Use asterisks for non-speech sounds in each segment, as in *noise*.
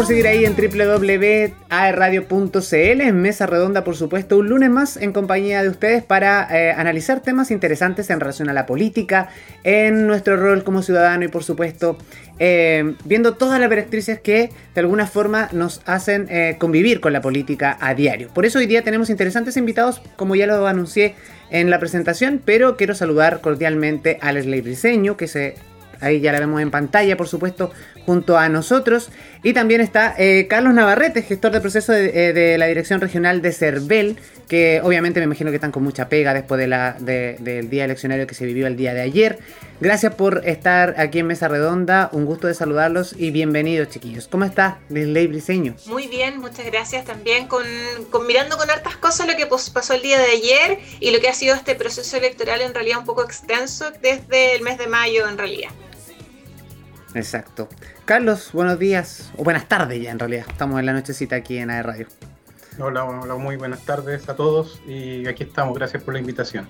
Por seguir ahí en www.aerradio.cl, en Mesa Redonda, por supuesto, un lunes más en compañía de ustedes para eh, analizar temas interesantes en relación a la política, en nuestro rol como ciudadano y, por supuesto, eh, viendo todas las directrices que de alguna forma nos hacen eh, convivir con la política a diario. Por eso hoy día tenemos interesantes invitados, como ya lo anuncié en la presentación, pero quiero saludar cordialmente a Leslie Briseño, que se ahí ya la vemos en pantalla, por supuesto, junto a nosotros. Y también está eh, Carlos Navarrete, gestor de proceso eh, de, la Dirección Regional de CERVEL, que obviamente me imagino que están con mucha pega después de la, del día eleccionario que se vivió el día de ayer. Gracias por estar aquí en Mesa Redonda, un gusto de saludarlos y bienvenidos chiquillos. ¿Cómo está Ley Briseño? Muy bien, muchas gracias también con, mirando con hartas cosas lo que pasó el día de ayer y lo que ha sido este proceso electoral en realidad un poco extenso desde el mes de mayo en realidad. Exacto. Carlos, buenos días, o buenas tardes ya en realidad. Estamos en la nochecita aquí en AE Radio. Hola, hola, muy buenas tardes a todos y aquí estamos. Gracias por la invitación.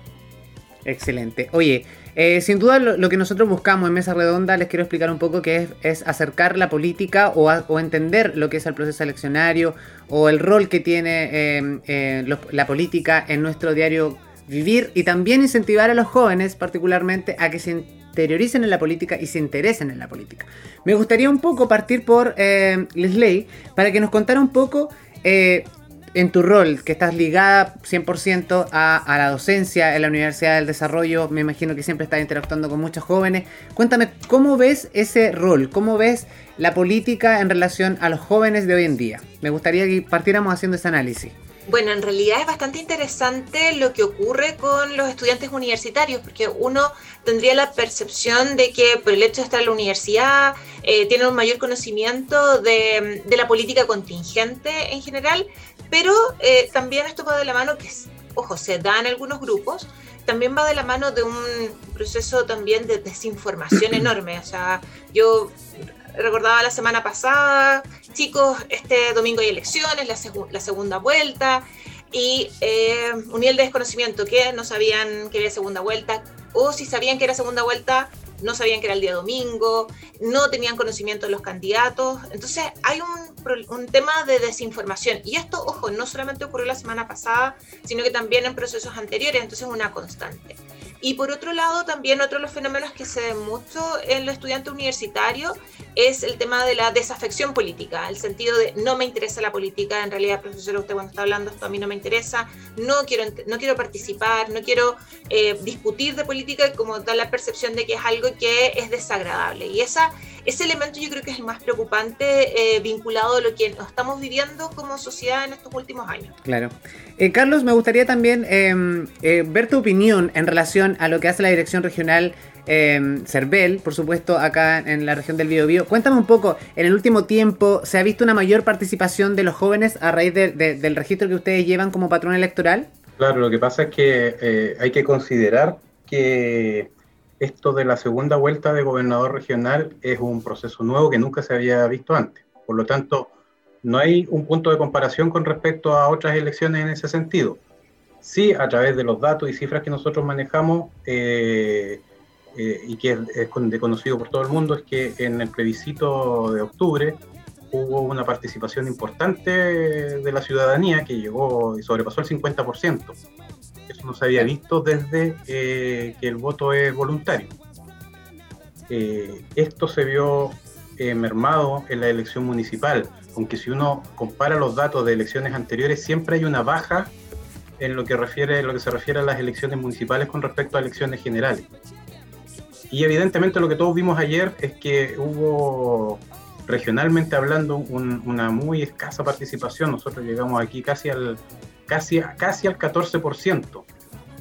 Excelente. Oye, eh, sin duda lo, que nosotros buscamos en Mesa Redonda, les quiero explicar un poco que es, acercar la política o, entender lo que es el proceso eleccionario o el rol que tiene eh, eh, la política en nuestro diario vivir y también incentivar a los jóvenes particularmente a que se interioricen en la política y se interesen en la política. Me gustaría un poco partir por eh, Leslie para que nos contara un poco eh, en tu rol, que estás ligada 100% a, la docencia en la Universidad del Desarrollo, me imagino que siempre estás interactuando con muchos jóvenes. Cuéntame, ¿cómo ves ese rol? ¿Cómo ves la política en relación a los jóvenes de hoy en día? Me gustaría que partiéramos haciendo ese análisis. Bueno, en realidad es bastante interesante lo que ocurre con los estudiantes universitarios, porque uno tendría la percepción de que por el hecho de estar en la universidad eh, tienen un mayor conocimiento de, la política contingente en general, pero eh, también esto va de la mano que, ojo, se da en algunos grupos, también va de la mano de un proceso también de desinformación *clears throat* enorme. O sea, yo recordaba la semana pasada, chicos, este domingo hay elecciones, la, segunda vuelta, y eh, un nivel de desconocimiento que no sabían que había segunda vuelta, o si sabían que era segunda vuelta, no sabían que era el día domingo, no tenían conocimiento de los candidatos. Entonces hay un, un, tema de desinformación. Y esto, ojo, no solamente ocurrió la semana pasada, sino que también en procesos anteriores, entonces es una constante. Y por otro lado, también otro de los fenómenos que se ven mucho en los estudiantes universitarios es el tema de la desafección política, el sentido de no me interesa la política, en realidad, profesor, usted cuando está hablando esto a mí no me interesa, no quiero, no quiero participar, no quiero eh, discutir de política, como da la percepción de que es algo que es desagradable. Y esa, ese elemento yo creo que es el más preocupante eh, vinculado a lo que estamos viviendo como sociedad en estos últimos años. Claro. Eh, Carlos, me gustaría también em, ver tu opinión en relación a lo que hace la Dirección Regional eh, Cervel, por supuesto, acá en la región del Biobío. Cuéntame un poco, en el último tiempo, ¿se ha visto una mayor participación de los jóvenes a raíz del registro que ustedes llevan como patrón electoral? Claro, lo que pasa es que eh, hay que considerar que esto de la segunda vuelta de gobernador regional es un proceso nuevo que nunca se había visto antes. Por lo tanto, no hay un punto de comparación con respecto a otras elecciones en ese sentido. Sí, a través de los datos y cifras que nosotros manejamos, eh, eh, y que es, conocido por todo el mundo, es que en el plebiscito de octubre hubo una participación importante de la ciudadanía que llegó y sobrepasó el 50%. No se había visto desde eh, que el voto es voluntario. Eh, esto se vio mermado en la elección municipal, aunque si uno compara los datos de elecciones anteriores, siempre hay una baja en lo que, refiere, lo que se refiere a las elecciones municipales con respecto a elecciones generales. Y evidentemente lo que todos vimos ayer es que hubo, regionalmente hablando, una muy escasa participación. Nosotros llegamos aquí casi al, casi, casi al 14%,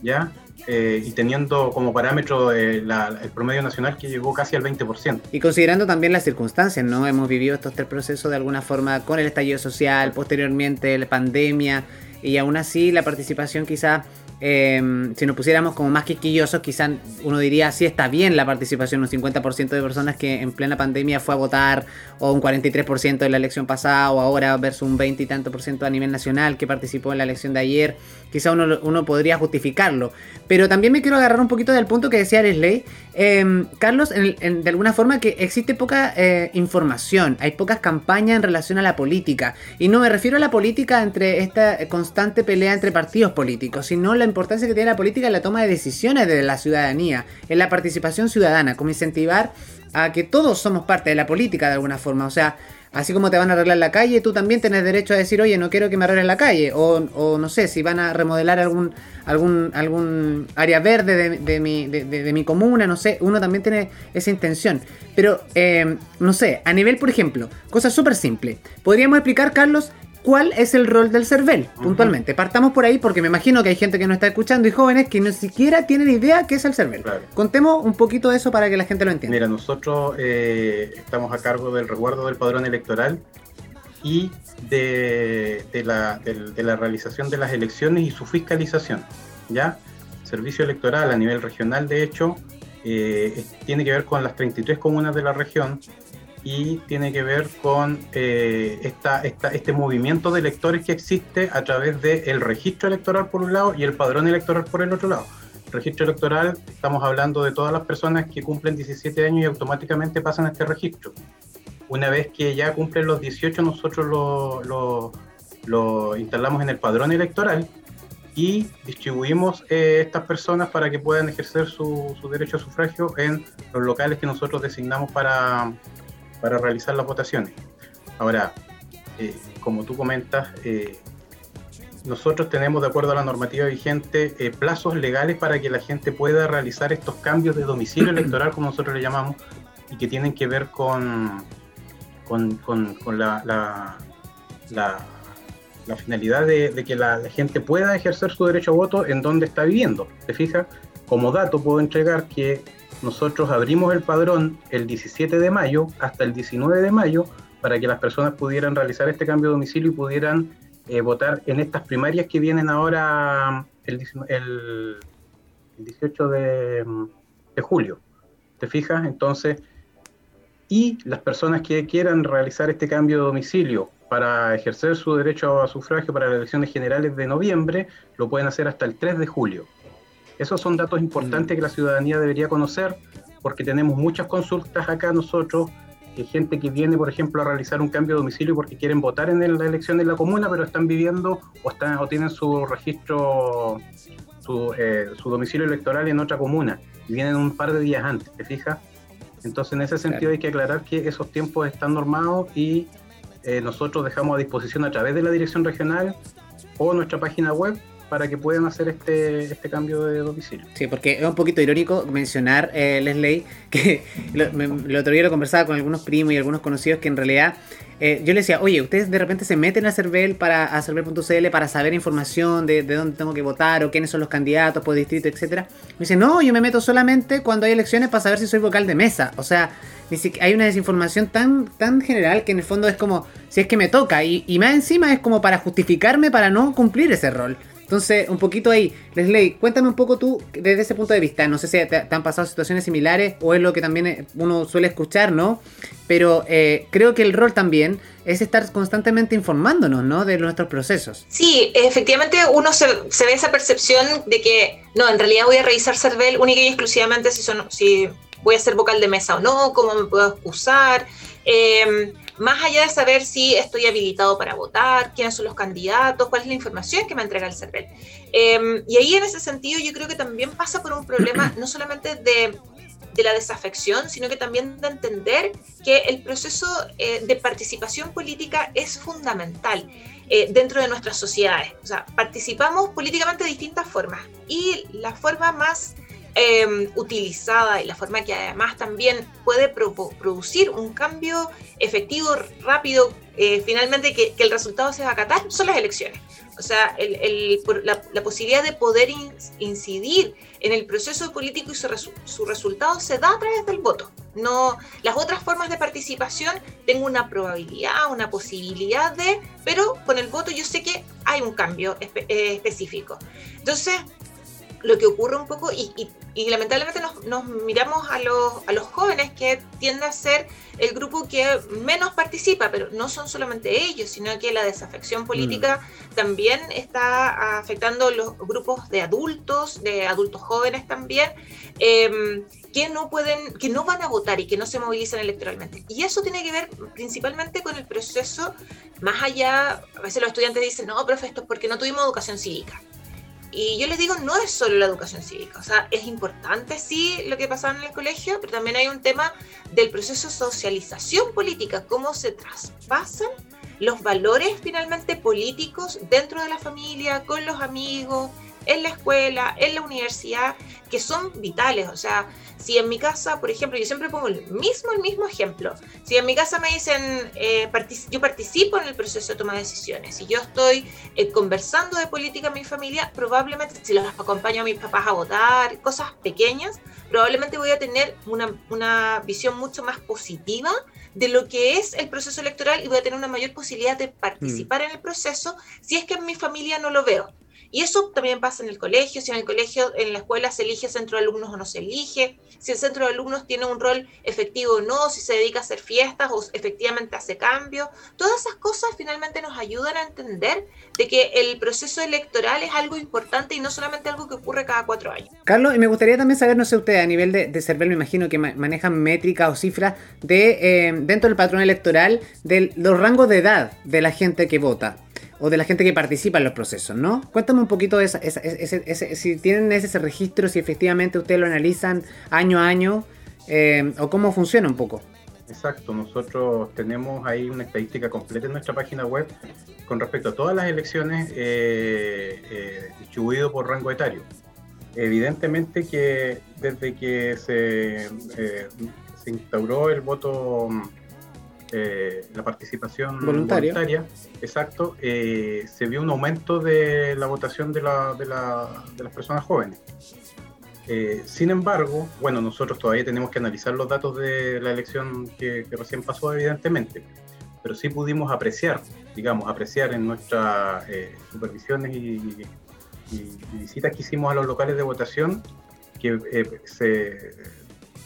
¿ya? Eh, y teniendo como parámetro el promedio nacional que llegó casi al 20%. Y considerando también las circunstancias, ¿no? Hemos vivido estos tres procesos de alguna forma con el estallido social, posteriormente la pandemia, y aún así la participación quizá Em, si nos pusiéramos como más quisquillosos, quizás uno diría, sí está bien la participación, un 50% de personas que en plena pandemia fue a votar, o un 43% de la elección pasada, o ahora versus un 20 y tanto por ciento a nivel nacional que participó en la elección de ayer, quizá uno, uno podría justificarlo. Pero también me quiero agarrar un poquito del punto que decía Leslie, eh, Carlos, de alguna forma que existe poca eh, información, hay pocas campañas en relación a la política, y no me refiero a la política entre esta constante pelea entre partidos políticos, sino la importancia que tiene la política en la toma de decisiones de la ciudadanía, en la participación ciudadana, como incentivar a que todos somos parte de la política de alguna forma. O sea, así como te van a arreglar la calle, tú también tienes derecho a decir, oye, no quiero que me arreglen la calle. O, no sé, si van a remodelar algún, algún, algún área verde de, mi, de, mi comuna, no sé, uno también tiene esa intención. Pero, eh, no sé, a nivel, por ejemplo, cosa súper simple. ¿Podríamos explicar, Carlos, cuál es el rol del CERVEL, puntualmente. Partamos por ahí porque me imagino que hay gente que nos está escuchando y jóvenes que ni siquiera tienen idea qué es el CERVEL. Contemos un poquito de eso para que la gente lo entienda. Mira, nosotros eh, estamos a cargo del resguardo del padrón electoral y de, la, realización de las elecciones y su fiscalización. ¿ya? Servicio electoral a nivel regional, de hecho, eh, tiene que ver con las 33 comunas de la región y tiene que ver con eh, este movimiento de electores que existe a través del registro electoral por un lado y el padrón electoral por el otro lado. registro electoral, estamos hablando de todas las personas que cumplen 17 años y automáticamente pasan a este registro. Una vez que ya cumplen los 18, nosotros lo, lo, instalamos en el padrón electoral y distribuimos eh, estas personas para que puedan ejercer su, su derecho a sufragio en los locales que nosotros designamos para, para realizar las votaciones. Ahora, eh, como tú comentas, eh, nosotros tenemos, de acuerdo a la normativa vigente, eh, plazos legales para que la gente pueda realizar estos cambios de domicilio *clears throat* electoral, como nosotros le llamamos, y que tienen que ver con, con, con, la, la, la, finalidad de, que la, gente pueda ejercer su derecho a voto en donde está viviendo. ¿Te fijas? Como dato puedo entregar que nosotros abrimos el padrón el 17 de mayo hasta el 19 de mayo para que las personas pudieran realizar este cambio de domicilio y pudieran eh, votar en estas primarias que vienen ahora el, el, 18 de, de, julio. ¿Te fijas? Entonces, y las personas que quieran realizar este cambio de domicilio para ejercer su derecho a sufragio para las elecciones generales de noviembre, lo pueden hacer hasta el 3 de julio. Esos son datos importantes mm. que la ciudadanía debería conocer porque tenemos muchas consultas acá nosotros, que gente que viene, por ejemplo, a realizar un cambio de domicilio porque quieren votar en la elección de la comuna, pero están viviendo o, están, o tienen su registro, su, eh, su domicilio electoral en otra comuna y vienen un par de días antes, ¿te fijas? Entonces, en ese sentido hay que aclarar que esos tiempos están normados y eh, nosotros dejamos a disposición a través de la dirección regional o nuestra página web para que puedan hacer este, este cambio de domicilio. Sí, porque es un poquito irónico mencionar, eh, Leslie, que *laughs* lo, otro día lo conversaba con algunos primos y algunos conocidos que en realidad eh, yo les decía, oye, ustedes de repente se meten a Cervel para a Cervel.cl para saber información de, de, dónde tengo que votar o quiénes son los candidatos por distrito, etcétera. Me dicen, no, yo me meto solamente cuando hay elecciones para saber si soy vocal de mesa. O sea, hay una desinformación tan, tan general que en el fondo es como, si es que me toca, y, y más encima es como para justificarme para no cumplir ese rol. Entonces, un poquito ahí, Leslie, cuéntame un poco tú desde ese punto de vista. No sé si te, han pasado situaciones similares o es lo que también eh, uno suele escuchar, ¿no? Pero eh, creo que el rol también es estar constantemente informándonos, ¿no? De nuestros procesos. Sí, efectivamente uno se, ve esa percepción de que, no, en realidad voy a revisar CERVEL única y exclusivamente si, son, si voy a ser vocal de mesa o no, cómo me puedo usar. Eh, más allá de saber si estoy habilitado para votar, quiénes son los candidatos, cuál es la información que me entrega el CERVEL. Em, y ahí en ese sentido yo creo que también pasa por un problema no solamente de, de la desafección, sino que también de entender que el proceso eh, de participación política es fundamental. Eh, dentro de nuestras sociedades. O sea, participamos políticamente de distintas formas y la forma más Em, utilizada y la forma que además también puede producir un cambio efectivo, rápido, eh, finalmente que, el resultado se va a acatar, son las elecciones. O sea, la, posibilidad de poder incidir en el proceso político y su, resultado se da a través del voto. No, las otras formas de participación tengo una probabilidad, una posibilidad de, pero con el voto yo sé que hay un cambio eh, específico. Entonces, lo que ocurre un poco, y, lamentablemente nos, miramos a los, a los jóvenes que tiende a ser el grupo que menos participa, pero no son solamente ellos, sino que la desafección política mm. también está afectando los grupos de adultos, de adultos jóvenes también, em, que no pueden, que no van a votar y que no se movilizan electoralmente. Y eso tiene que ver principalmente con el proceso, más allá, a veces los estudiantes dicen, no, profe, esto es porque no tuvimos educación cívica. Y yo les digo, no es solo la educación cívica, o sea, es importante sí lo que pasaba en el colegio, pero también hay un tema del proceso de socialización política, cómo se traspasan los valores finalmente políticos dentro de la familia, con los amigos, en la escuela, en la universidad, que son vitales. O sea, si en mi casa, por ejemplo, yo siempre pongo el mismo, el mismo ejemplo. Si en mi casa me dicen, eh, yo participo en el proceso de toma de decisiones, y yo estoy eh, conversando de política en mi familia, probablemente si los acompaño a mis papás a votar, cosas pequeñas, probablemente voy a tener una, una visión mucho más positiva de lo que es el proceso electoral y voy a tener una mayor posibilidad de participar mm. en el proceso si es que en mi familia no lo veo. Y eso también pasa en el colegio, si en el colegio, en la escuela se elige centro de alumnos o no se elige, si el centro de alumnos tiene un rol efectivo o no, si se dedica a hacer fiestas o efectivamente hace cambios. Todas esas cosas finalmente nos ayudan a entender de que el proceso electoral es algo importante y no solamente algo que ocurre cada cuatro años. Carlos, y me gustaría también saber, no sé usted, a nivel de, de CERVEL, me imagino que manejan métricas o cifras de eh, dentro del patrón electoral de los rangos de edad de la gente que vota o de la gente que participa en los procesos, ¿no? Cuéntame un poquito de esa, si tienen ese, registro, si efectivamente ustedes lo analizan año a año, eh, o cómo funciona un poco. Exacto, nosotros tenemos ahí una estadística completa en nuestra página web con respecto a todas las elecciones eh, eh, distribuido por rango etario. Evidentemente que desde que se, se instauró el voto eh, la participación voluntaria, exacto, eh, se vio un aumento de la votación de, la, de, la, de las personas jóvenes. Eh, sin embargo, bueno, nosotros todavía tenemos que analizar los datos de la elección que, recién pasó, evidentemente, pero sí pudimos apreciar, digamos, apreciar en nuestras supervisiones y, visitas que hicimos a los locales de votación que se,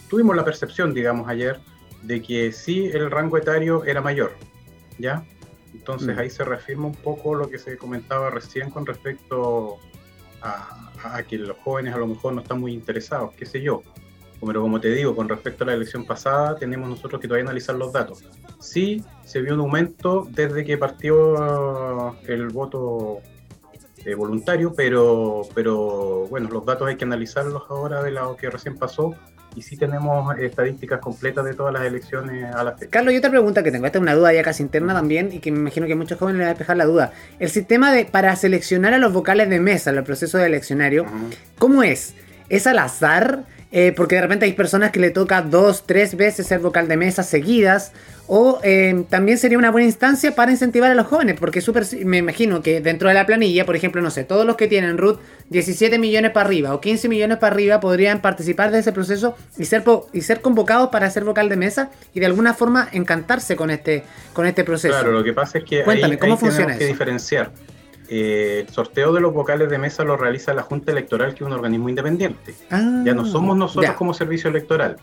tuvimos la percepción, digamos, ayer, de que sí el rango etario era mayor, ¿ya? Entonces mm. ahí se reafirma un poco lo que se comentaba recién con respecto a, que los jóvenes a lo mejor no están muy interesados, qué sé yo. Pero como te digo, con respecto a la elección pasada, tenemos nosotros que todavía analizar los datos. Sí se vio un aumento desde que partió el voto eh, voluntario, pero, pero bueno, los datos hay que analizarlos ahora de lo que recién pasó y sí tenemos estadísticas completas de todas las elecciones a la fecha. Carlos, y otra pregunta que tengo, esta es una duda ya casi interna también y que me imagino que muchos jóvenes les va a despejar la duda. El sistema de para seleccionar a los vocales de mesa en el proceso de eleccionario, ¿cómo es? ¿Es al azar? Eh, porque de repente hay personas que le toca dos, tres veces ser vocal de mesa seguidas, o eh, también sería una buena instancia para incentivar a los jóvenes, porque super, me imagino que dentro de la planilla, por ejemplo, no sé, todos los que tienen RUT 17 millones para arriba o 15 millones para arriba podrían participar de ese proceso y ser, y ser convocados para ser vocal de mesa y de alguna forma encantarse con este, con este proceso. Claro, lo que pasa es que Cuéntame, ¿cómo funciona que diferenciar eh, el sorteo de los vocales de mesa lo realiza la Junta Electoral, que es un organismo independiente. ya no ah, somos nosotros como servicio electoral.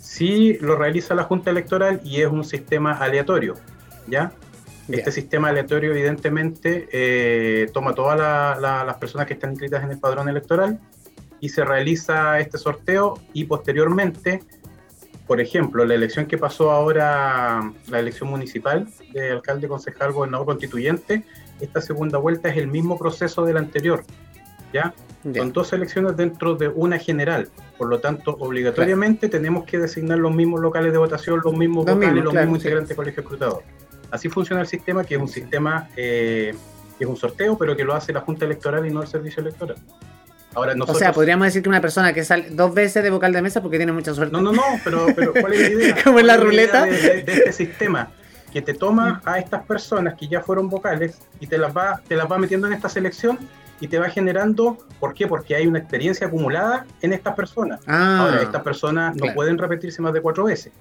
Sí lo realiza la Junta Electoral y es un sistema aleatorio. ¿ya? Este sistema aleatorio, evidentemente, eh, toma todas las personas que están inscritas en el padrón electoral y se realiza este sorteo y posteriormente, por ejemplo, la elección que pasó ahora, la elección municipal de alcalde, concejal, gobernador constituyente, esta segunda vuelta es el mismo proceso del anterior, ¿ya? Son dos elecciones dentro de una general, por lo tanto, obligatoriamente tenemos que designar los mismos locales de votación, los mismos vocales, los mismos integrantes del colegio escrutador. Así funciona el sistema, que es un sistema, eh, que es un sorteo, pero que lo hace la Junta Electoral y no el Servicio Electoral. Ahora, nosotros... O sea, podríamos decir que una persona que sale dos veces de vocal de mesa porque tiene mucha suerte. No, no, no, pero, pero ¿cuál es la idea? *laughs* Como en la ruleta. de, este sistema que te toma a estas personas que ya fueron vocales y te las va, te las va metiendo en esta selección y te va generando, ¿por qué? Porque hay una experiencia acumulada en estas personas. Ah, Ahora, estas personas no pueden repetirse más de cuatro veces.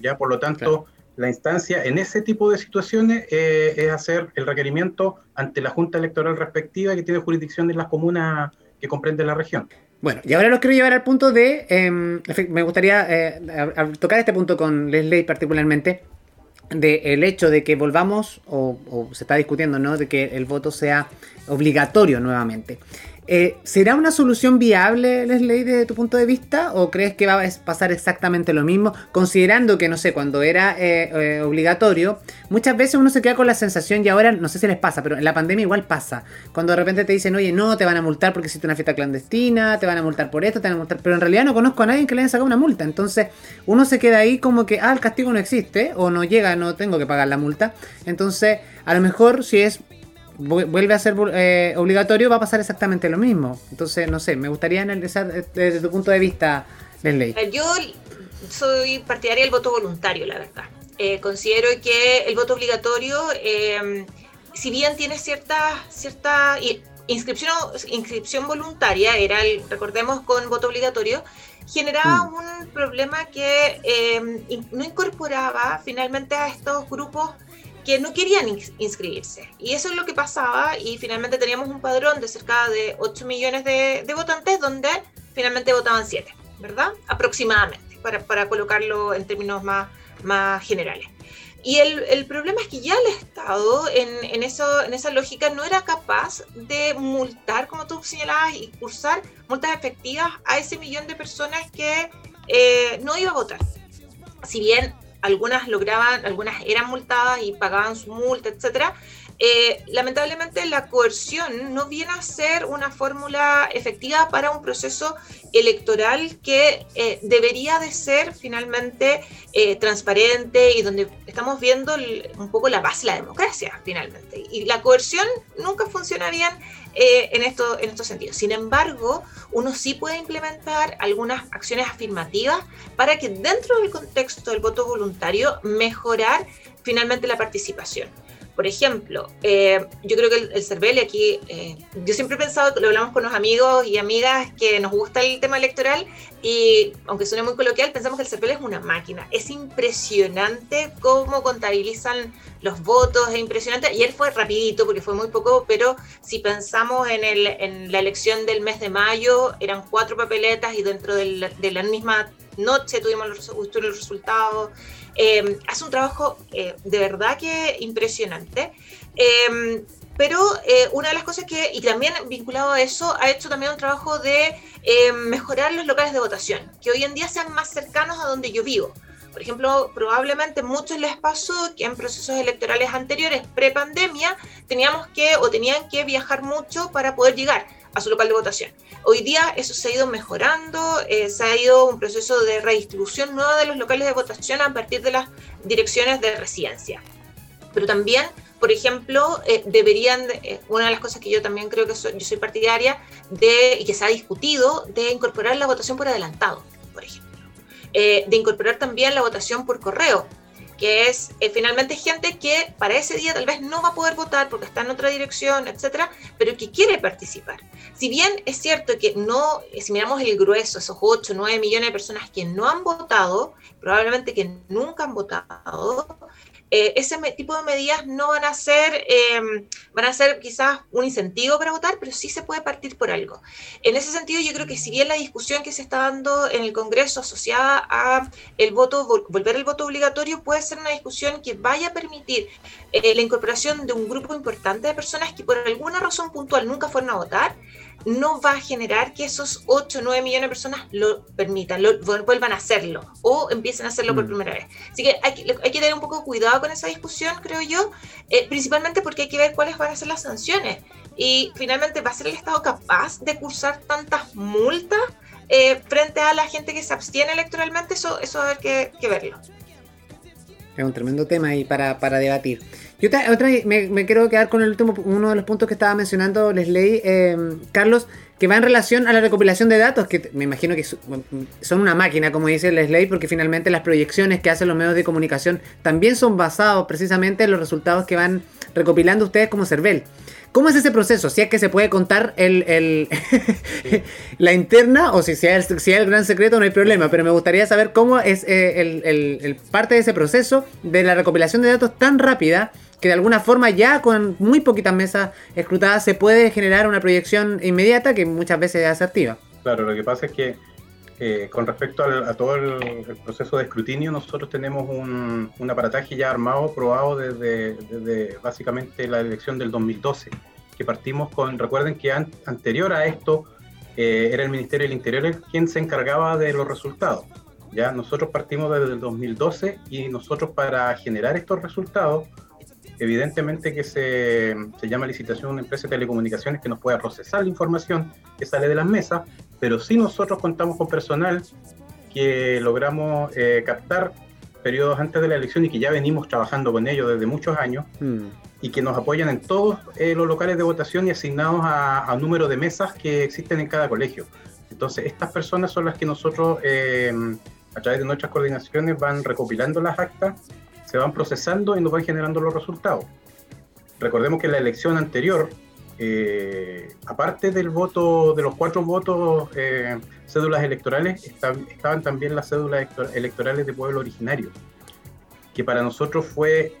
Ya, por lo tanto, la instancia en ese tipo de situaciones eh, es hacer el requerimiento ante la Junta Electoral respectiva que tiene jurisdicción en las comunas que comprende la región. Bueno, y ahora los quiero llevar al punto de, em, me gustaría eh, tocar este punto con Leslie particularmente, de el hecho de que volvamos, o, se está discutiendo, ¿no? De que el voto sea obligatorio nuevamente. Eh, ¿Será una solución viable, Leslie, desde tu punto de vista? ¿O crees que va a pasar exactamente lo mismo? Considerando que, no sé, cuando era eh, eh, obligatorio, muchas veces uno se queda con la sensación, y ahora no sé si les pasa, pero en la pandemia igual pasa. Cuando de repente te dicen, oye, no, te van a multar porque hiciste una fiesta clandestina, te van a multar por esto, te van a multar. Pero en realidad no conozco a nadie que le haya sacado una multa. Entonces, uno se queda ahí como que, ah, el castigo no existe, o no llega, no tengo que pagar la multa. Entonces, a lo mejor si es vuelve a ser eh, obligatorio, va a pasar exactamente lo mismo. Entonces, no sé, me gustaría analizar eh, desde tu punto de vista, ley. Yo soy partidaria del voto voluntario, la verdad. Eh, considero que el voto obligatorio, si bien tiene cierta, cierta inscripción, inscripción voluntaria, era el, recordemos, con voto obligatorio, generaba mm. un problema que no incorporaba finalmente a estos grupos que no querían inscribirse. Y eso es lo que pasaba y finalmente teníamos un padrón de cerca de 8 millones de, votantes donde finalmente votaban 7, ¿verdad? Aproximadamente, para, para colocarlo en términos más, más generales. Y el, el, problema es que ya el Estado, en, en, eso, en esa lógica, no era capaz de multar, como tú señalabas, y cursar multas efectivas a ese millón de personas que eh, no iba a votar. Si bien algunas lograban, algunas eran multadas y pagaban su multa, etcétera. Eh, lamentablemente la coerción no viene a ser una fórmula efectiva para un proceso electoral que eh, debería de ser finalmente eh, transparente y donde estamos viendo un poco la base de la democracia finalmente. Y la coerción nunca funciona bien en, esto, en estos sentidos. Sin embargo, uno sí puede implementar algunas acciones afirmativas para que dentro del contexto del voto voluntario mejorar finalmente la participación. Por ejemplo, eh, yo creo que el, el CERVEL, aquí, eh, yo siempre he pensado, lo hablamos con los amigos y amigas que nos gusta el tema electoral y aunque suene muy coloquial, pensamos que el CERVEL es una máquina. Es impresionante cómo contabilizan los votos, es impresionante. Y él fue rapidito porque fue muy poco, pero si pensamos en, el, en la elección del mes de mayo, eran cuatro papeletas y dentro de la misma noche tuvimos los, los resultados. Eh, hace un trabajo eh, de verdad que impresionante. Eh, pero una de las cosas que, y también vinculado a eso, ha hecho también un trabajo de mejorar los locales de votación, que hoy en día sean más cercanos a donde yo vivo. Por ejemplo, probablemente muchos les pasó que en procesos electorales anteriores, pre-pandemia, teníamos que o tenían que viajar mucho para poder llegar a su local de votación. Hoy día eso se ha ido mejorando, eh, se ha ido un proceso de redistribución nueva de los locales de votación a partir de las direcciones de residencia. Pero también, por ejemplo, eh, deberían, eh, una de las cosas que yo también creo que yo soy partidaria de, y que se ha discutido, de incorporar la votación por adelantado, por ejemplo. de incorporar también la votación por correo, que es eh, finalmente gente que para ese día tal vez no va a poder votar porque está en otra dirección, etcétera, pero que quiere participar. Si bien es cierto que no, eh, si miramos el grueso, esos 8, 9 millones de personas que no han votado, probablemente que nunca han votado, eh, ese tipo de medidas no van a ser, em, van a ser quizás un incentivo para votar, pero sí se puede partir por algo. En ese sentido, yo creo que si bien la discusión que se está dando en el Congreso asociada a el voto, volver el voto obligatorio, puede ser una discusión que vaya a permitir eh, la incorporación de un grupo importante de personas que por alguna razón puntual nunca fueron a votar, no va a generar que esos 8 o 9 millones de personas lo permitan, lo, vuelvan a hacerlo o empiecen a hacerlo por mm. primera vez. Así que hay, que tener un poco de cuidado con esa discusión, creo yo, eh, principalmente porque hay que ver cuáles van a ser las sanciones. Y finalmente, ¿va a ser el Estado capaz de cursar tantas multas eh, frente a la gente que se abstiene electoralmente? Eso, eso va a haber que, verlo. Es un tremendo tema ahí para, para debatir. Yo otra, me, quiero quedar con el último, uno de los puntos que estaba mencionando Leslie, eh, Carlos, que va en relación a la recopilación de datos, que me imagino que son una máquina, como dice Leslie, porque finalmente las proyecciones que hacen los medios de comunicación también son basados precisamente en los resultados que van recopilando ustedes como CERVEL. ¿Cómo es ese proceso? Si es que se puede contar el, *laughs* la interna o si sea, el, si el gran secreto, no hay problema, pero me gustaría saber cómo es eh, el, parte de ese proceso de la recopilación de datos tan rápida que de alguna forma ya con muy poquitas mesas escrutadas se puede generar una proyección inmediata que muchas veces es asertiva. Claro, lo que pasa es que eh, con respecto a todo el, proceso de escrutinio, nosotros tenemos un, aparataje ya armado, probado desde, básicamente la elección del 2012, que partimos con, recuerden que anterior a esto eh, era el Ministerio del Interior quien se encargaba de los resultados. Ya nosotros partimos desde el 2012 y nosotros para generar estos resultados, evidentemente que se, se llama licitación una empresa de telecomunicaciones que nos pueda procesar la información que sale de las mesas, pero sí nosotros contamos con personal que logramos eh, captar periodos antes de la elección y que ya venimos trabajando con ellos desde muchos años hmm. y que nos apoyan en todos eh, los locales de votación y asignados a, número de mesas que existen en cada colegio. Entonces, estas personas son las que nosotros, eh, a través de nuestras coordinaciones, van recopilando las actas, se van procesando y nos van generando los resultados. Recordemos que la elección anterior eh, aparte del voto, de los cuatro votos, eh, cédulas electorales, estaban también las cédulas electorales de pueblo originario, que para nosotros fue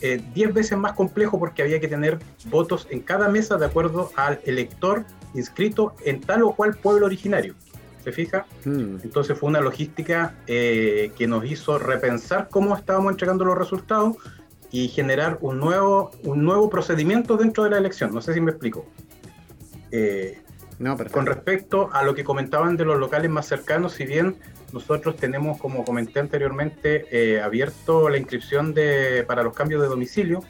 eh, diez veces más complejo porque había que tener votos en cada mesa de acuerdo al elector inscrito en tal o cual pueblo originario. ¿Se fija? Hmm. Entonces fue una logística que nos hizo repensar cómo estábamos entregando los resultados y generar un nuevo, un nuevo procedimiento dentro de la elección. No sé si me explico. Eh, no, con respecto a lo que comentaban de los locales más cercanos, si bien nosotros tenemos, como comenté anteriormente, eh, abierto la inscripción de, para los cambios de domicilio,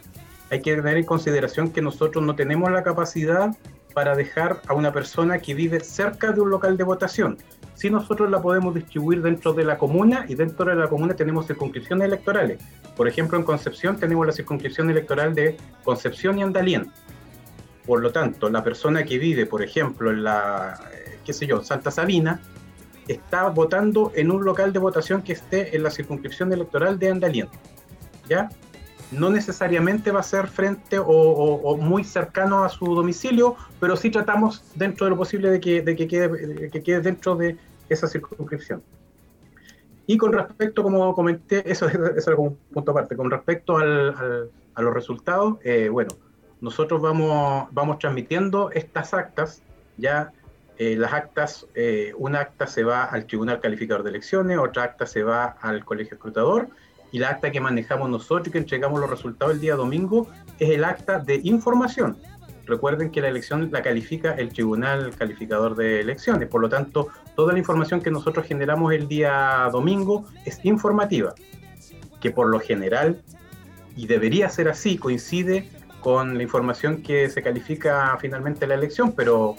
hay que tener en consideración que nosotros no tenemos la capacidad para dejar a una persona que vive cerca de un local de votación. Si nosotros la podemos distribuir dentro de la comuna y dentro de la comuna tenemos circunscripciones electorales. Por ejemplo, en Concepción tenemos la circunscripción electoral de Concepción y Andalien. Por lo tanto, la persona que vive, por ejemplo, en la, eh, qué sé yo, Santa Sabina, está votando en un local de votación que esté en la circunscripción electoral de Andalien. ¿Ya? No necesariamente va a ser frente o, muy cercano a su domicilio, pero sí tratamos dentro de lo posible de que, de que, quede, que quede dentro de esa circunscripción. Y con respecto, como comenté, eso, *laughs* es un punto aparte, con respecto al, a los resultados, eh, bueno, nosotros vamos, vamos transmitiendo estas actas, ya eh, las actas, eh, una acta se va al Tribunal Calificador de Elecciones, otra acta se va al Colegio Escrutador, y la acta que manejamos nosotros y que entregamos los resultados el día domingo es el acta de información. Recuerden que la elección la califica el Tribunal Calificador de Elecciones, por lo tanto, toda la información que nosotros generamos el día domingo es informativa, que por lo general, y debería ser así, coincide con la información que se califica finalmente la elección, pero,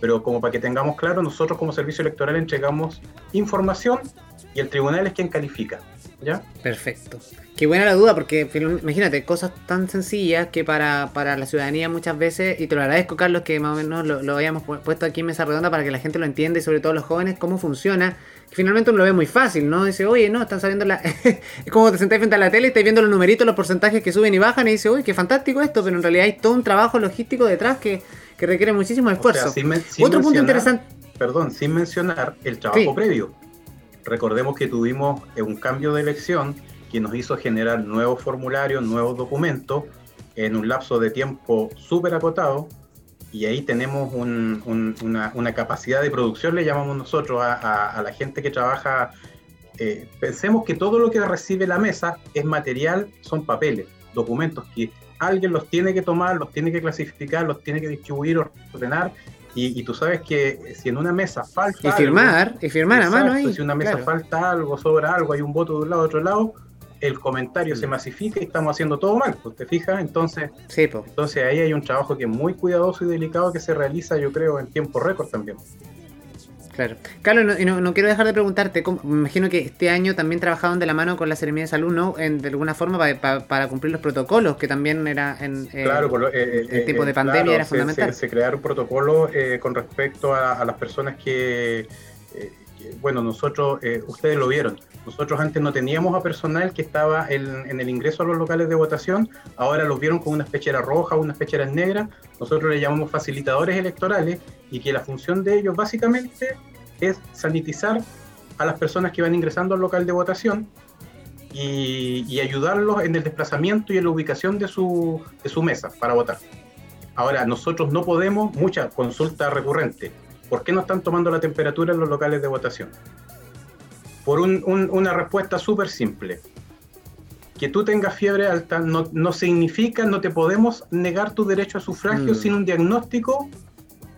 pero como para que tengamos claro, nosotros como servicio electoral entregamos información y el tribunal es quien califica. ¿Ya? Perfecto. Qué buena la duda, porque imagínate, cosas tan sencillas que para, para la ciudadanía muchas veces, y te lo agradezco Carlos que más o menos lo, lo hayamos puesto aquí en mesa redonda para que la gente lo entienda y sobre todo los jóvenes cómo funciona, que finalmente uno lo ve muy fácil, ¿no? Dice, oye, no, están saliendo la... *laughs* es como te sentás frente a la tele y estás viendo los numeritos, los porcentajes que suben y bajan y dices, uy, qué fantástico esto, pero en realidad hay todo un trabajo logístico detrás que, requiere muchísimo esfuerzo. Otro punto interesante... Perdón, sin mencionar el trabajo previo Recordemos que tuvimos eh, un cambio de elección que nos hizo generar nuevos formularios, nuevos documentos en un lapso de tiempo súper acotado y ahí tenemos una, capacidad de producción, le llamamos nosotros a, la gente que trabaja. Eh, pensemos que todo lo que recibe la mesa es material, son papeles, documentos que alguien los tiene que tomar, los tiene que clasificar, los tiene que distribuir, ordenar y, tú sabes que si en una mesa falta. Y firmar, y firmar a mano ahí. Si una mesa falta algo, sobra algo, hay un voto de un lado, de otro lado, el comentario se mm. masifica y estamos haciendo todo mal. ¿Te fijas? Entonces, entonces ahí hay un trabajo que es muy cuidadoso y delicado que se realiza, yo creo, en tiempo récord también. Claro. Carlos, no, no, quiero dejar de preguntarte, me imagino que este año también trabajaban de la mano con la Seremía de Salud, ¿no? En, de alguna forma para, cumplir los protocolos, que también era en, eh, claro, eh, eh, tipo de pandemia era fundamental. Se, crearon protocolos con respecto a, las personas que, bueno, nosotros, eh, ustedes lo vieron, nosotros antes no teníamos a personal que estaba en, el ingreso a los locales de votación, ahora los vieron con unas pecheras rojas, unas pecheras negras, nosotros le llamamos facilitadores electorales y que la función de ellos básicamente es sanitizar a las personas que van ingresando al local de votación y, ayudarlos en el desplazamiento y en la ubicación de su, de su mesa para votar. Ahora, nosotros no podemos, mucha consulta recurrente, ¿por qué no están tomando la temperatura en los locales de votación? Por una respuesta súper simple. Que tú tengas fiebre alta no, significa, no te podemos negar tu derecho a sufragio mm. sin un diagnóstico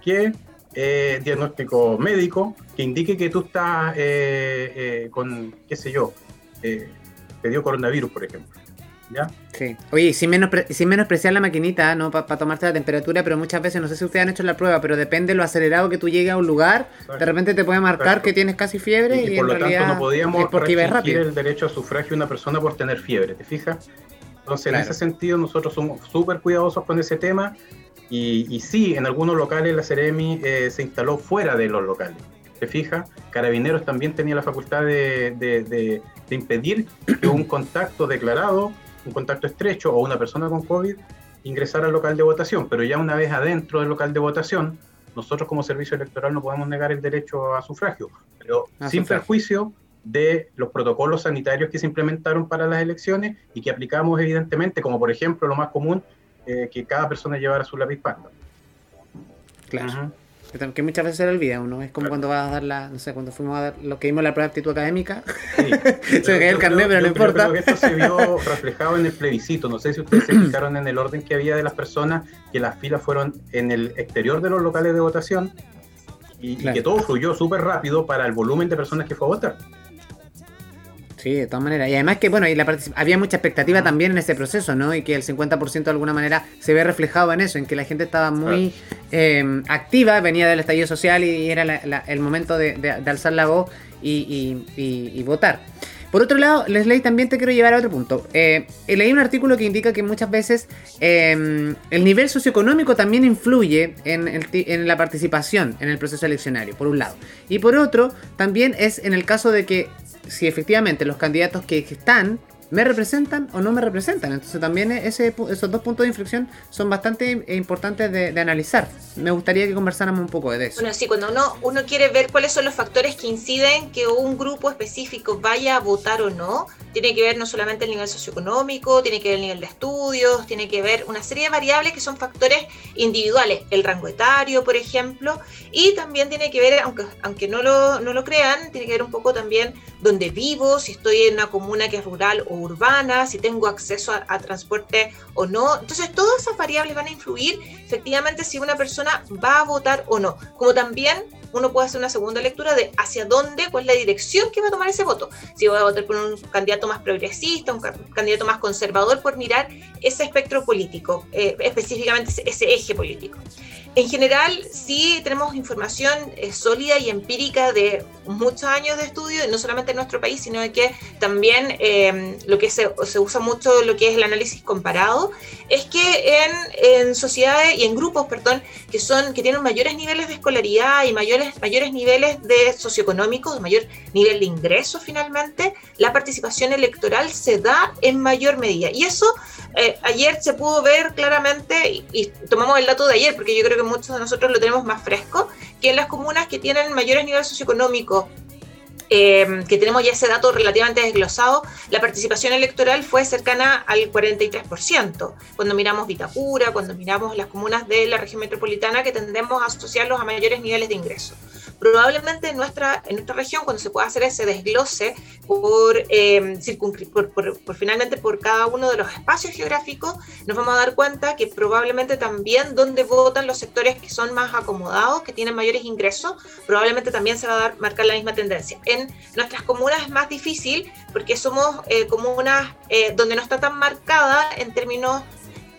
que eh, diagnóstico médico que indique que tú estás eh, eh, con, qué sé yo, te dio coronavirus, por ejemplo. ¿Ya? Sí. Oye, sin, menos sin menospreciar la maquinita, ¿no? Para tomarte la temperatura, pero muchas veces, no sé si ustedes han hecho la prueba, pero depende de lo acelerado que tú llegues a un lugar, de repente te puede marcar que tienes casi fiebre y, por lo tanto no podíamos restringir el derecho a sufragio a una persona por tener fiebre, ¿te fijas? Entonces, en ese sentido, nosotros somos súper cuidadosos con ese tema y, y, sí, en algunos locales la Ceremi eh, se instaló fuera de los locales. ¿Te fijas? Carabineros también tenía la facultad de, de impedir que un contacto declarado, un contacto estrecho o una persona con COVID ingresara al local de votación, pero ya una vez adentro del local de votación, nosotros como servicio electoral no podemos negar el derecho a sufragio, pero sin perjuicio de los protocolos sanitarios que se implementaron para las elecciones y que aplicamos evidentemente, como por ejemplo lo más común, eh, que cada persona llevara su lápiz pasta. Claro que muchas veces se le olvida uno. Es como cuando vas a dar la, no sé, cuando fuimos a dar lo que vimos la prueba de aptitud académica. Sí. *laughs* se me cayó el carnet, pero no importa. Creo que esto se vio *laughs* reflejado en el plebiscito. No sé si ustedes se fijaron en el orden que había de las personas, que las filas fueron en el exterior de los locales de votación y, y que todo fluyó súper rápido para el volumen de personas que fue a votar. Sí, de todas maneras. Y además que, bueno, y la había mucha expectativa también en ese proceso, ¿no? Y que el 50% de alguna manera se ve reflejado en eso, en que la gente estaba muy em, activa, venía del estallido social y era el momento de, alzar la voz y, votar. Por otro lado, Leslie, también te quiero llevar a otro punto. Eh, leí un artículo que indica que muchas veces em, el nivel socioeconómico también influye en, en, la participación en el proceso eleccionario, por un lado. Y por otro, también es en el caso de que si efectivamente los candidatos que, están me representan o no me representan. Entonces también ese, esos dos puntos de inflexión son bastante importantes de, analizar. Me gustaría que conversáramos un poco de eso. Bueno, sí, cuando uno, uno quiere ver cuáles son los factores que inciden que un grupo específico vaya a votar o no, tiene que ver no solamente el nivel socioeconómico, tiene que ver el nivel de estudios, tiene que ver una serie de variables que son factores individuales, el rango etario, por ejemplo, y también tiene que ver, aunque, aunque no, lo, no lo crean, tiene que ver un poco también dónde vivo, si estoy en una comuna que es rural o urbana, si tengo acceso a, transporte o no. Entonces, todas esas variables van a influir efectivamente si una persona va a votar o no. Como también uno puede hacer una segunda lectura de hacia dónde, cuál es la dirección que va a tomar ese voto. Si voy a votar por un candidato más progresista, un candidato más conservador, por mirar ese espectro político, eh, específicamente ese eje político. En general, sí tenemos información eh, sólida y empírica de muchos años de estudio, no solamente en nuestro país, sino que también em, lo que se, usa mucho, lo que es el análisis comparado, es que en, sociedades y en grupos, perdón, que, son, que tienen mayores niveles de escolaridad y mayores, mayores niveles de socioeconómicos, mayor nivel de ingreso finalmente, la participación electoral se da en mayor medida. Y eso eh, ayer se pudo ver claramente, y, y tomamos el dato de ayer, porque yo creo que muchos de nosotros lo tenemos más fresco, que en las comunas que tienen mayores niveles socioeconómicos, eh, que tenemos ya ese dato relativamente desglosado, la participación electoral fue cercana al 43%. Cuando miramos Vitacura, cuando miramos las comunas de la región metropolitana, que tendemos a asociarlos a mayores niveles de ingreso probablemente en nuestra, en nuestra región, cuando se pueda hacer ese desglose por, eh, por, finalmente por cada uno de los espacios geográficos, nos vamos a dar cuenta que probablemente también donde votan los sectores que son más acomodados, que tienen mayores ingresos, probablemente también se va a dar, marcar la misma tendencia. En nuestras comunas es más difícil porque somos eh, comunas eh, donde no está tan marcada en términos,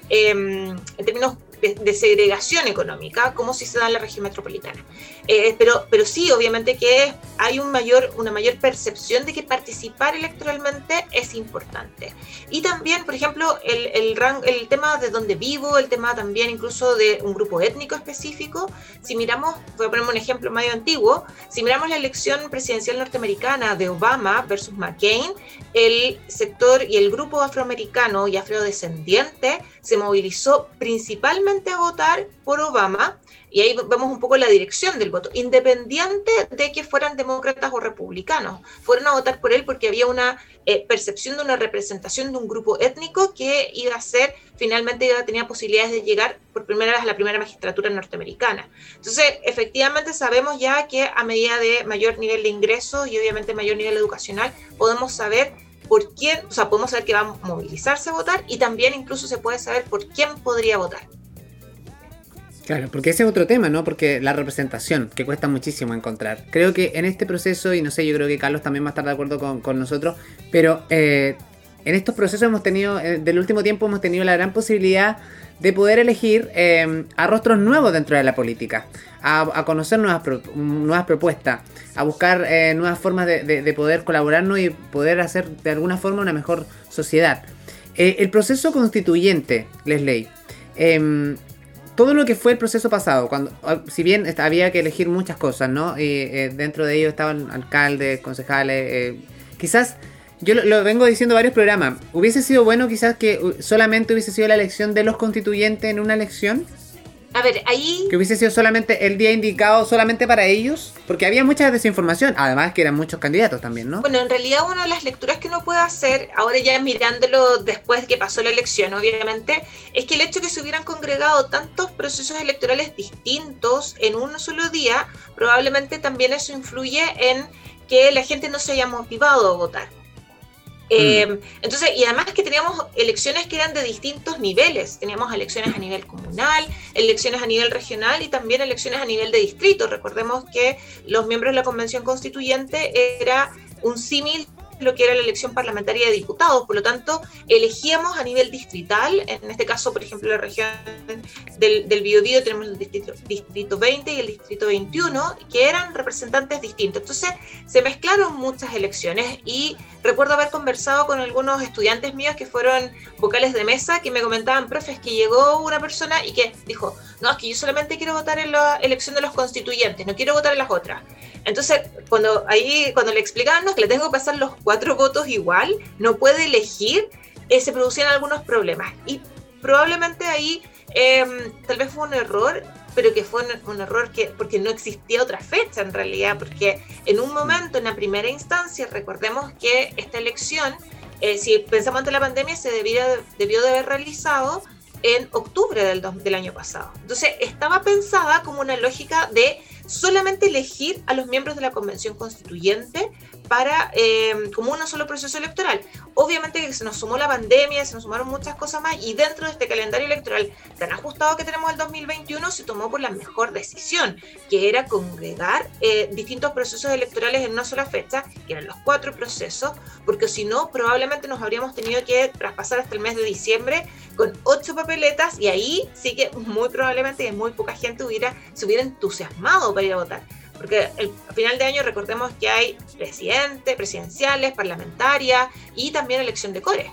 em, en términos de segregación económica, como si se da en la región metropolitana. Eh, pero, pero sí, obviamente que hay un mayor, una mayor percepción de que participar electoralmente es importante. Y también, por ejemplo, el, el, el tema de donde vivo, el tema también incluso de un grupo étnico específico, si miramos, voy a poner un ejemplo medio antiguo, si miramos la elección presidencial norteamericana de Obama versus McCain, el sector y el grupo afroamericano y afrodescendiente se movilizó principalmente a votar por Obama y ahí vemos un poco la dirección del voto, independiente de que fueran demócratas o republicanos. Fueron a votar por él porque había una eh, percepción de una representación de un grupo étnico que iba a ser, finalmente iba, tenía posibilidades de llegar por primera vez a la primera magistratura norteamericana. Entonces, efectivamente sabemos ya que a medida de mayor nivel de ingresos y obviamente mayor nivel educacional, podemos saber por quién, o sea, podemos saber que va a movilizarse a votar y también incluso se puede saber por quién podría votar. Claro, porque ese es otro tema, ¿no? Porque la representación, que cuesta muchísimo encontrar. Creo que en este proceso, y no sé, yo creo que Carlos también va a estar de acuerdo con, nosotros, pero eh, en estos procesos hemos tenido, eh, del último tiempo hemos tenido la gran posibilidad de poder elegir eh, a rostros nuevos dentro de la política, a, conocer nuevas, nuevas propuestas, a buscar nuevas formas de, poder colaborarnos y poder hacer de alguna forma una mejor sociedad. el proceso constituyente, Leslie, em, todo lo que fue el proceso pasado, cuando ah, si bien había que elegir muchas cosas, ¿no? Y eh, dentro de ellos estaban alcaldes, concejales, eh, quizás yo lo, vengo diciendo varios programas, hubiese sido bueno quizás que solamente hubiese sido la elección de los constituyentes en una elección a ver, ahí... Que hubiese sido solamente el día indicado solamente para ellos, porque había mucha desinformación, además que eran muchos candidatos también, ¿no? Bueno, en realidad una de las lecturas que uno puede hacer, ahora ya mirándolo después de que pasó la elección, obviamente, es que el hecho de que se hubieran congregado tantos procesos electorales distintos en un solo día, probablemente también eso influye en que la gente no se haya motivado a votar. Mm. entonces, y además que teníamos elecciones que eran de distintos niveles. Teníamos elecciones a nivel comunal, elecciones a nivel regional y también elecciones a nivel de distrito. Recordemos que los miembros de la Convención Constituyente era un símil lo que era la elección parlamentaria de diputados. Por lo tanto, elegíamos a nivel distrital, en este caso, por ejemplo, la región del, del Biobío tenemos el distrito, distrito 20 y el distrito 21, que eran representantes distintos. Entonces, se mezclaron muchas elecciones y recuerdo haber conversado con algunos estudiantes míos que fueron vocales de mesa que me comentaban, profes, que llegó una persona y que dijo, no, es que yo solamente quiero votar en la elección de los constituyentes, no quiero votar en las otras. Entonces, cuando ahí, cuando le explicaban que le tengo que pasar los cuatro votos igual, no puede elegir, eh, se producían algunos problemas. Y probablemente ahí em, tal vez fue un error, pero que fue un, error que, porque no existía otra fecha en realidad, porque en un momento, en la primera instancia, recordemos que esta elección, eh, si pensamos ante la pandemia, se debía, debió de haber realizado en octubre del, del año pasado. Entonces, estaba pensada como una lógica de solamente elegir a los miembros de la convención constituyente para eh, como un solo proceso electoral. Obviamente que se nos sumó la pandemia, se nos sumaron muchas cosas más y dentro de este calendario electoral tan ajustado que tenemos el 2021 se tomó por la mejor decisión, que era congregar eh, distintos procesos electorales en una sola fecha, que eran los cuatro procesos, porque si no probablemente nos habríamos tenido que traspasar hasta el mes de diciembre con ocho papeletas y ahí sí que muy probablemente muy poca gente hubiera, se hubiera entusiasmado para ir a votar porque el, a final de año recordemos que hay presidente, presidenciales, parlamentarias y también elección de core.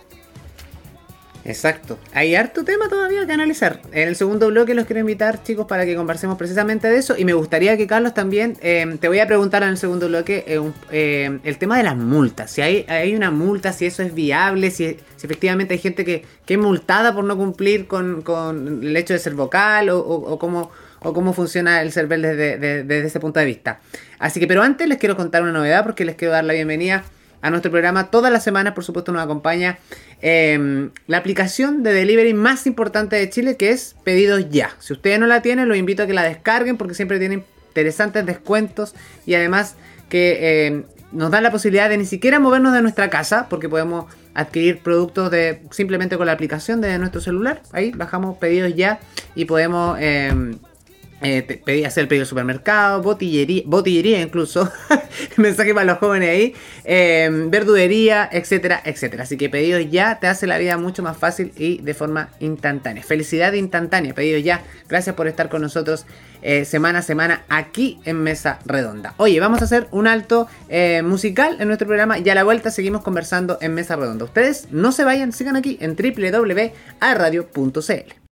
Exacto. Hay harto tema todavía que analizar. En el segundo bloque los quiero invitar, chicos, para que conversemos precisamente de eso. Y me gustaría que Carlos también, eh, te voy a preguntar en el segundo bloque eh, eh, el tema de las multas. Si hay, hay una multa, si eso es viable, si, efectivamente hay gente que, que, es multada por no cumplir con, el hecho de ser vocal o, o, o cómo o cómo funciona el server desde, desde, ese punto de vista. Así que, pero antes les quiero contar una novedad porque les quiero dar la bienvenida a nuestro programa. Todas las semanas, por supuesto, nos acompaña em, la aplicación de delivery más importante de Chile, que es Pedidos Ya. Si ustedes no la tienen, los invito a que la descarguen porque siempre tienen interesantes descuentos y además que em, nos dan la posibilidad de ni siquiera movernos de nuestra casa porque podemos adquirir productos de simplemente con la aplicación de nuestro celular. Ahí bajamos Pedidos Ya y podemos... Em, eh, te pedí hacer el pedido del supermercado, botillería, botillería incluso, *laughs* mensaje para los jóvenes ahí, verdulería, etcétera, etcétera. Así que pedidos ya te hace la vida mucho más fácil y de forma instantánea. Felicidad instantánea, pedidos ya. Gracias por estar con nosotros eh, semana a semana aquí en Mesa Redonda. Oye, vamos a hacer un alto eh, musical en nuestro programa y a la vuelta seguimos conversando en Mesa Redonda. Ustedes no se vayan, sigan aquí en www.aradio.cl.